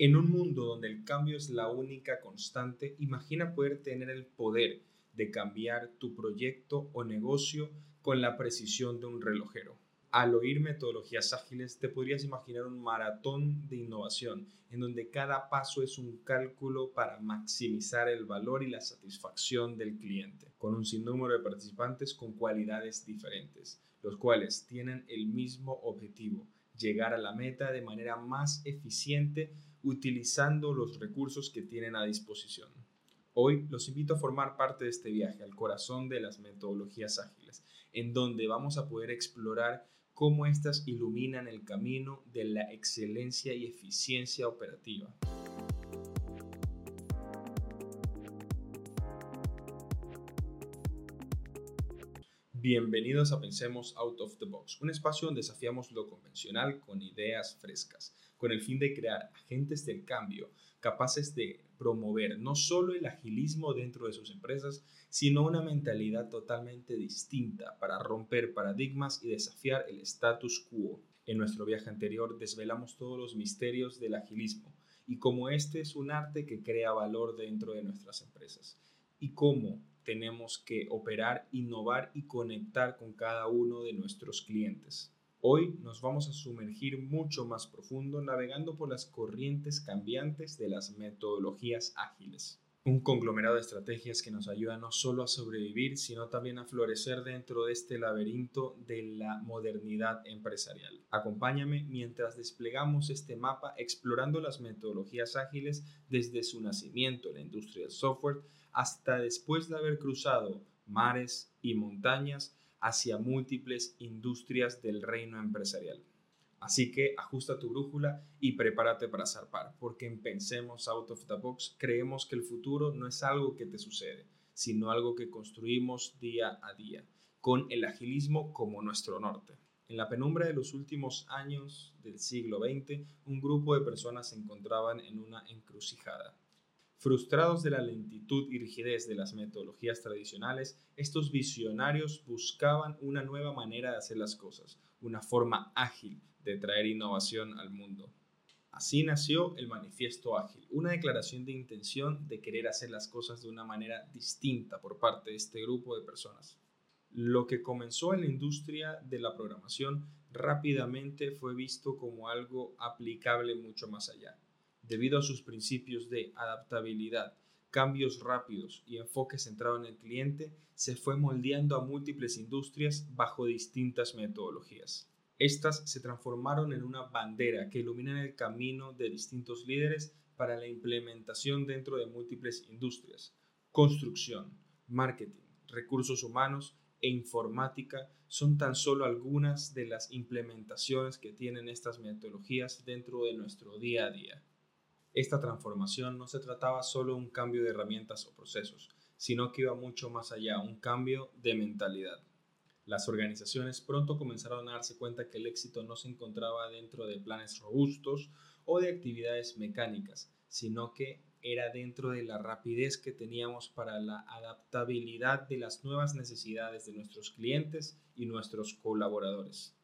En un mundo donde el cambio es la única constante, imagina poder tener el poder de cambiar tu proyecto o negocio con la precisión de un relojero. Al oír metodologías ágiles, te podrías imaginar un maratón de innovación en donde cada paso es un cálculo para maximizar el valor y la satisfacción del cliente, con un sinnúmero de participantes con cualidades diferentes, los cuales tienen el mismo objetivo, llegar a la meta de manera más eficiente utilizando los recursos que tienen a disposición. Hoy los invito a formar parte de este viaje al corazón de las metodologías ágiles, en donde vamos a poder explorar cómo éstas iluminan el camino de la excelencia y eficiencia operativa. Bienvenidos a Pensemos Out of the Box, un espacio donde desafiamos lo convencional con ideas frescas, con el fin de crear agentes del cambio capaces de promover no solo el agilismo dentro de sus empresas, sino una mentalidad totalmente distinta para romper paradigmas y desafiar el status quo. En nuestro viaje anterior desvelamos todos los misterios del agilismo y cómo este es un arte que crea valor dentro de nuestras empresas y cómo tenemos que operar, innovar y conectar con cada uno de nuestros clientes. Hoy nos vamos a sumergir mucho más profundo navegando por las corrientes cambiantes de las metodologías ágiles. Un conglomerado de estrategias que nos ayuda no solo a sobrevivir, sino también a florecer dentro de este laberinto de la modernidad empresarial. Acompáñame mientras desplegamos este mapa explorando las metodologías ágiles desde su nacimiento en la industria del software hasta después de haber cruzado mares y montañas hacia múltiples industrias del reino empresarial. Así que ajusta tu brújula y prepárate para zarpar, porque en Pensemos Out of the Box creemos que el futuro no es algo que te sucede, sino algo que construimos día a día, con el agilismo como nuestro norte. En la penumbra de los últimos años del siglo XX, un grupo de personas se encontraban en una encrucijada. Frustrados de la lentitud y rigidez de las metodologías tradicionales, estos visionarios buscaban una nueva manera de hacer las cosas, una forma ágil de traer innovación al mundo. Así nació el Manifiesto Ágil, una declaración de intención de querer hacer las cosas de una manera distinta por parte de este grupo de personas. Lo que comenzó en la industria de la programación rápidamente fue visto como algo aplicable mucho más allá debido a sus principios de adaptabilidad, cambios rápidos y enfoque centrado en el cliente, se fue moldeando a múltiples industrias bajo distintas metodologías. Estas se transformaron en una bandera que ilumina el camino de distintos líderes para la implementación dentro de múltiples industrias. Construcción, marketing, recursos humanos e informática son tan solo algunas de las implementaciones que tienen estas metodologías dentro de nuestro día a día. Esta transformación no se trataba solo de un cambio de herramientas o procesos, sino que iba mucho más allá, un cambio de mentalidad. Las organizaciones pronto comenzaron a darse cuenta que el éxito no se encontraba dentro de planes robustos o de actividades mecánicas, sino que era dentro de la rapidez que teníamos para la adaptabilidad de las nuevas necesidades de nuestros clientes y nuestros colaboradores.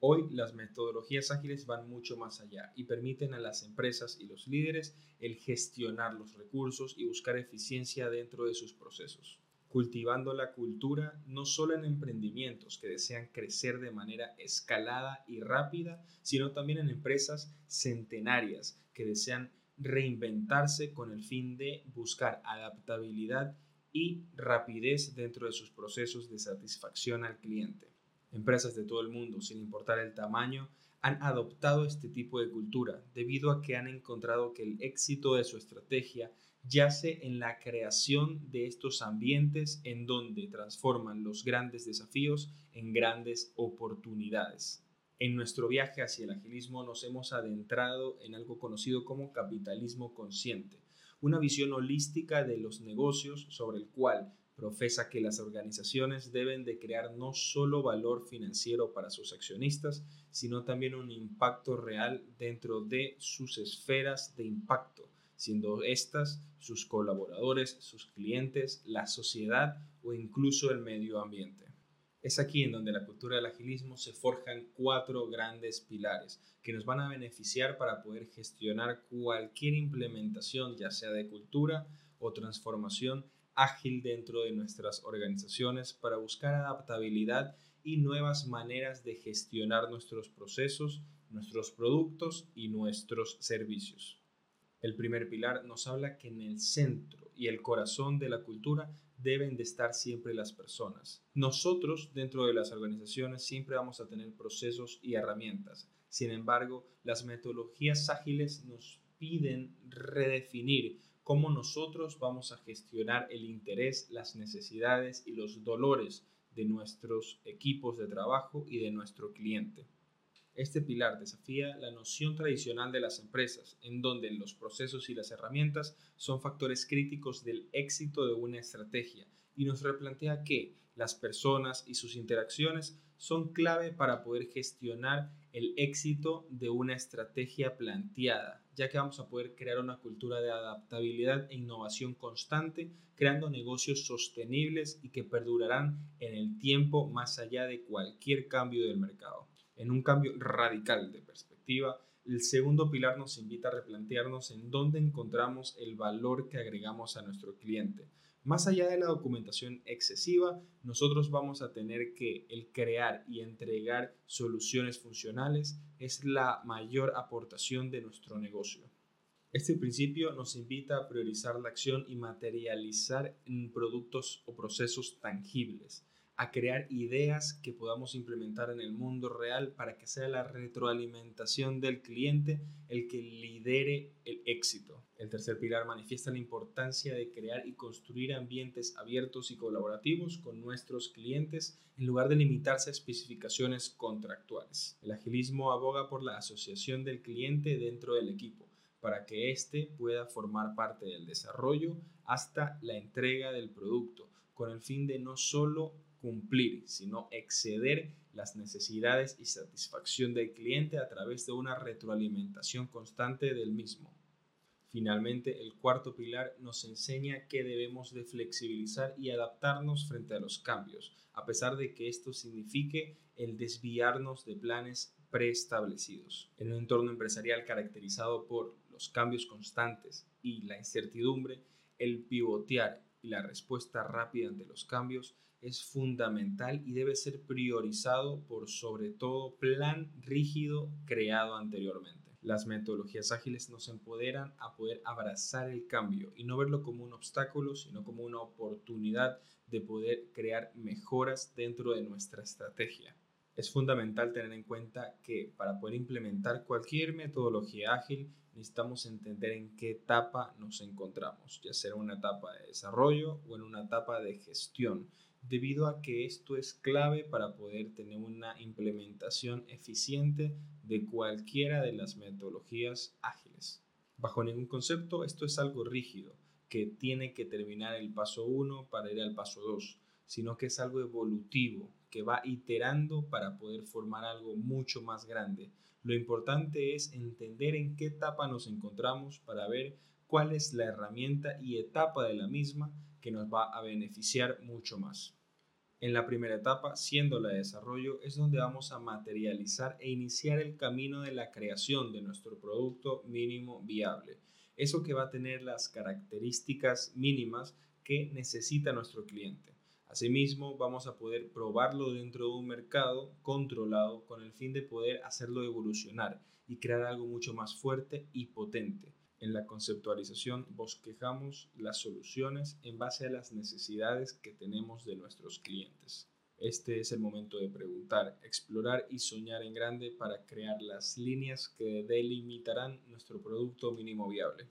Hoy las metodologías ágiles van mucho más allá y permiten a las empresas y los líderes el gestionar los recursos y buscar eficiencia dentro de sus procesos, cultivando la cultura no solo en emprendimientos que desean crecer de manera escalada y rápida, sino también en empresas centenarias que desean reinventarse con el fin de buscar adaptabilidad y rapidez dentro de sus procesos de satisfacción al cliente. Empresas de todo el mundo, sin importar el tamaño, han adoptado este tipo de cultura debido a que han encontrado que el éxito de su estrategia yace en la creación de estos ambientes en donde transforman los grandes desafíos en grandes oportunidades. En nuestro viaje hacia el agilismo nos hemos adentrado en algo conocido como capitalismo consciente, una visión holística de los negocios sobre el cual profesa que las organizaciones deben de crear no solo valor financiero para sus accionistas, sino también un impacto real dentro de sus esferas de impacto, siendo estas sus colaboradores, sus clientes, la sociedad o incluso el medio ambiente. Es aquí en donde la cultura del agilismo se forjan cuatro grandes pilares que nos van a beneficiar para poder gestionar cualquier implementación, ya sea de cultura o transformación ágil dentro de nuestras organizaciones para buscar adaptabilidad y nuevas maneras de gestionar nuestros procesos, nuestros productos y nuestros servicios. El primer pilar nos habla que en el centro y el corazón de la cultura deben de estar siempre las personas. Nosotros dentro de las organizaciones siempre vamos a tener procesos y herramientas. Sin embargo, las metodologías ágiles nos piden redefinir cómo nosotros vamos a gestionar el interés, las necesidades y los dolores de nuestros equipos de trabajo y de nuestro cliente. Este pilar desafía la noción tradicional de las empresas, en donde los procesos y las herramientas son factores críticos del éxito de una estrategia, y nos replantea que las personas y sus interacciones son clave para poder gestionar el éxito de una estrategia planteada, ya que vamos a poder crear una cultura de adaptabilidad e innovación constante, creando negocios sostenibles y que perdurarán en el tiempo más allá de cualquier cambio del mercado en un cambio radical de perspectiva, el segundo pilar nos invita a replantearnos en dónde encontramos el valor que agregamos a nuestro cliente. Más allá de la documentación excesiva, nosotros vamos a tener que el crear y entregar soluciones funcionales es la mayor aportación de nuestro negocio. Este principio nos invita a priorizar la acción y materializar en productos o procesos tangibles a crear ideas que podamos implementar en el mundo real para que sea la retroalimentación del cliente el que lidere el éxito. El tercer pilar manifiesta la importancia de crear y construir ambientes abiertos y colaborativos con nuestros clientes en lugar de limitarse a especificaciones contractuales. El agilismo aboga por la asociación del cliente dentro del equipo para que éste pueda formar parte del desarrollo hasta la entrega del producto, con el fin de no solo cumplir, sino exceder las necesidades y satisfacción del cliente a través de una retroalimentación constante del mismo. Finalmente, el cuarto pilar nos enseña que debemos de flexibilizar y adaptarnos frente a los cambios, a pesar de que esto signifique el desviarnos de planes preestablecidos. En un entorno empresarial caracterizado por los cambios constantes y la incertidumbre, el pivotear la respuesta rápida ante los cambios es fundamental y debe ser priorizado por sobre todo plan rígido creado anteriormente. Las metodologías ágiles nos empoderan a poder abrazar el cambio y no verlo como un obstáculo, sino como una oportunidad de poder crear mejoras dentro de nuestra estrategia. Es fundamental tener en cuenta que para poder implementar cualquier metodología ágil necesitamos entender en qué etapa nos encontramos, ya sea en una etapa de desarrollo o en una etapa de gestión debido a que esto es clave para poder tener una implementación eficiente de cualquiera de las metodologías ágiles. Bajo ningún concepto, esto es algo rígido, que tiene que terminar el paso 1 para ir al paso 2, sino que es algo evolutivo, que va iterando para poder formar algo mucho más grande. Lo importante es entender en qué etapa nos encontramos para ver cuál es la herramienta y etapa de la misma que nos va a beneficiar mucho más. En la primera etapa, siendo la de desarrollo, es donde vamos a materializar e iniciar el camino de la creación de nuestro producto mínimo viable. Eso que va a tener las características mínimas que necesita nuestro cliente. Asimismo, vamos a poder probarlo dentro de un mercado controlado con el fin de poder hacerlo evolucionar y crear algo mucho más fuerte y potente. En la conceptualización bosquejamos las soluciones en base a las necesidades que tenemos de nuestros clientes. Este es el momento de preguntar, explorar y soñar en grande para crear las líneas que delimitarán nuestro producto mínimo viable.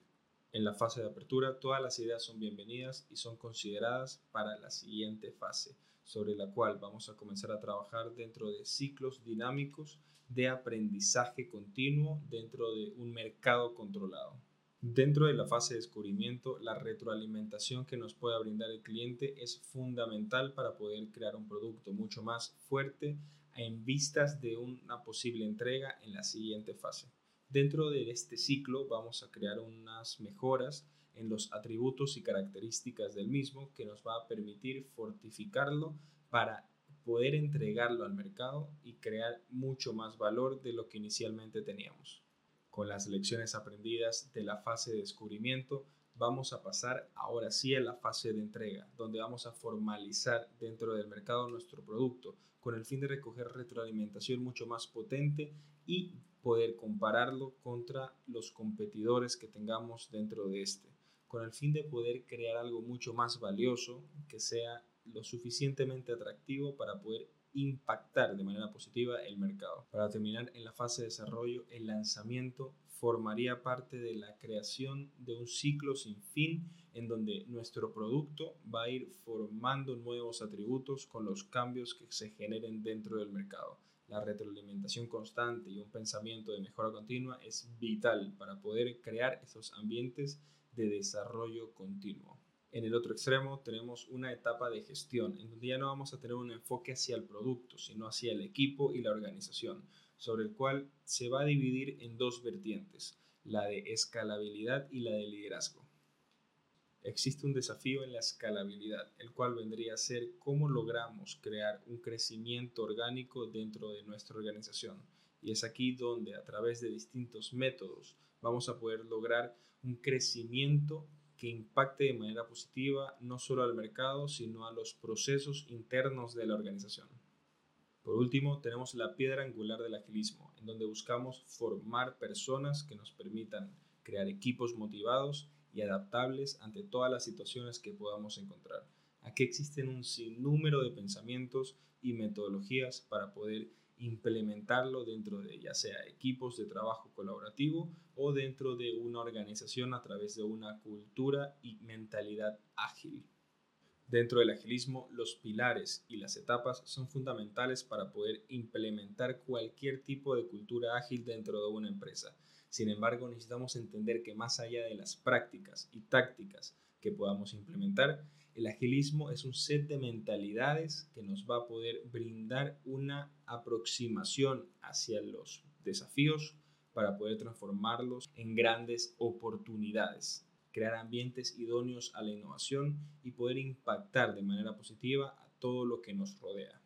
En la fase de apertura, todas las ideas son bienvenidas y son consideradas para la siguiente fase, sobre la cual vamos a comenzar a trabajar dentro de ciclos dinámicos de aprendizaje continuo dentro de un mercado controlado. Dentro de la fase de descubrimiento, la retroalimentación que nos pueda brindar el cliente es fundamental para poder crear un producto mucho más fuerte en vistas de una posible entrega en la siguiente fase. Dentro de este ciclo vamos a crear unas mejoras en los atributos y características del mismo que nos va a permitir fortificarlo para poder entregarlo al mercado y crear mucho más valor de lo que inicialmente teníamos. Con las lecciones aprendidas de la fase de descubrimiento, vamos a pasar ahora sí a la fase de entrega, donde vamos a formalizar dentro del mercado nuestro producto con el fin de recoger retroalimentación mucho más potente y poder compararlo contra los competidores que tengamos dentro de este, con el fin de poder crear algo mucho más valioso que sea lo suficientemente atractivo para poder impactar de manera positiva el mercado. Para terminar, en la fase de desarrollo, el lanzamiento formaría parte de la creación de un ciclo sin fin en donde nuestro producto va a ir formando nuevos atributos con los cambios que se generen dentro del mercado. La retroalimentación constante y un pensamiento de mejora continua es vital para poder crear esos ambientes de desarrollo continuo. En el otro extremo tenemos una etapa de gestión, en donde ya no vamos a tener un enfoque hacia el producto, sino hacia el equipo y la organización, sobre el cual se va a dividir en dos vertientes, la de escalabilidad y la de liderazgo. Existe un desafío en la escalabilidad, el cual vendría a ser cómo logramos crear un crecimiento orgánico dentro de nuestra organización. Y es aquí donde a través de distintos métodos vamos a poder lograr un crecimiento que impacte de manera positiva no solo al mercado, sino a los procesos internos de la organización. Por último, tenemos la piedra angular del agilismo, en donde buscamos formar personas que nos permitan crear equipos motivados y adaptables ante todas las situaciones que podamos encontrar. Aquí existen un sinnúmero de pensamientos y metodologías para poder implementarlo dentro de ya sea equipos de trabajo colaborativo o dentro de una organización a través de una cultura y mentalidad ágil. Dentro del agilismo, los pilares y las etapas son fundamentales para poder implementar cualquier tipo de cultura ágil dentro de una empresa. Sin embargo, necesitamos entender que más allá de las prácticas y tácticas que podamos implementar, el agilismo es un set de mentalidades que nos va a poder brindar una aproximación hacia los desafíos para poder transformarlos en grandes oportunidades, crear ambientes idóneos a la innovación y poder impactar de manera positiva a todo lo que nos rodea.